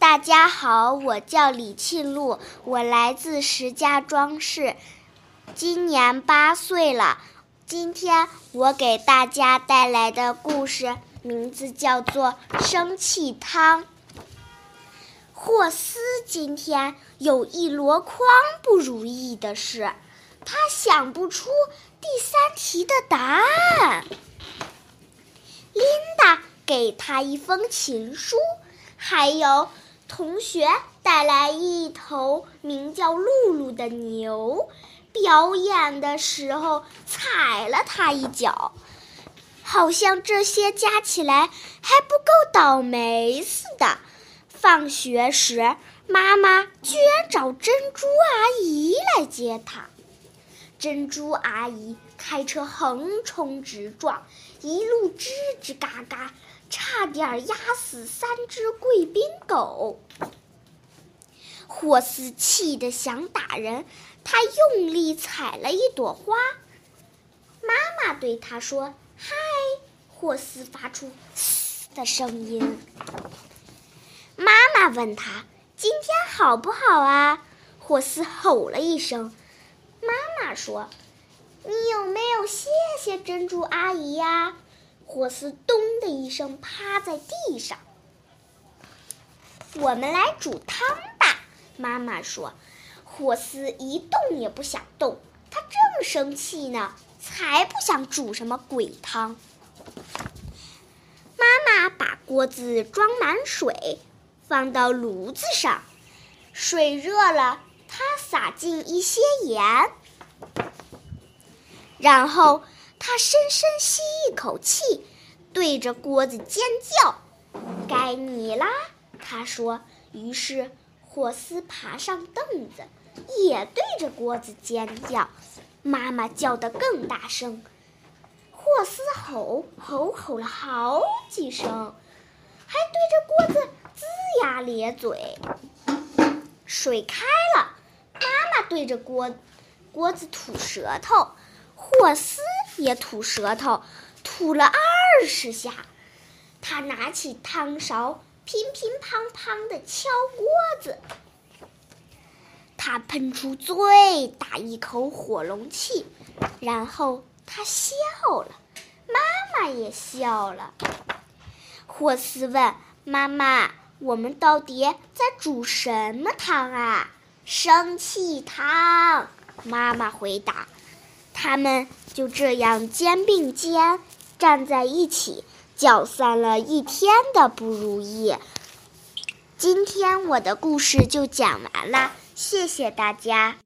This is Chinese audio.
大家好，我叫李庆禄，我来自石家庄市，今年八岁了。今天我给大家带来的故事名字叫做《生气汤》。霍斯今天有一箩筐不如意的事，他想不出第三题的答案。琳达给他一封情书，还有。同学带来一头名叫露露的牛，表演的时候踩了它一脚，好像这些加起来还不够倒霉似的。放学时，妈妈居然找珍珠阿姨来接他。珍珠阿姨开车横冲直撞，一路吱吱嘎嘎。差点压死三只贵宾狗，霍斯气得想打人，他用力踩了一朵花。妈妈对他说：“嗨！”霍斯发出“嘶”的声音。妈妈问他：“今天好不好啊？”霍斯吼了一声。妈妈说：“你有没有谢谢珍珠阿姨呀？”霍斯“咚”的一声趴在地上。我们来煮汤吧，妈妈说。霍斯一动也不想动，他正生气呢，才不想煮什么鬼汤。妈妈把锅子装满水，放到炉子上，水热了，她撒进一些盐，然后。他深深吸一口气，对着锅子尖叫：“该你啦！”他说。于是霍斯爬上凳子，也对着锅子尖叫。妈妈叫得更大声。霍斯吼吼吼了好几声，还对着锅子龇牙咧嘴。水开了，妈妈对着锅锅子吐舌头。霍斯也吐舌头，吐了二十下。他拿起汤勺，乒乒乓乓地敲锅子。他喷出最大一口火龙气，然后他笑了，妈妈也笑了。霍斯问妈妈：“我们到底在煮什么汤啊？”“生气汤。”妈妈回答。他们就这样肩并肩站在一起，搅散了一天的不如意。今天我的故事就讲完了，谢谢大家。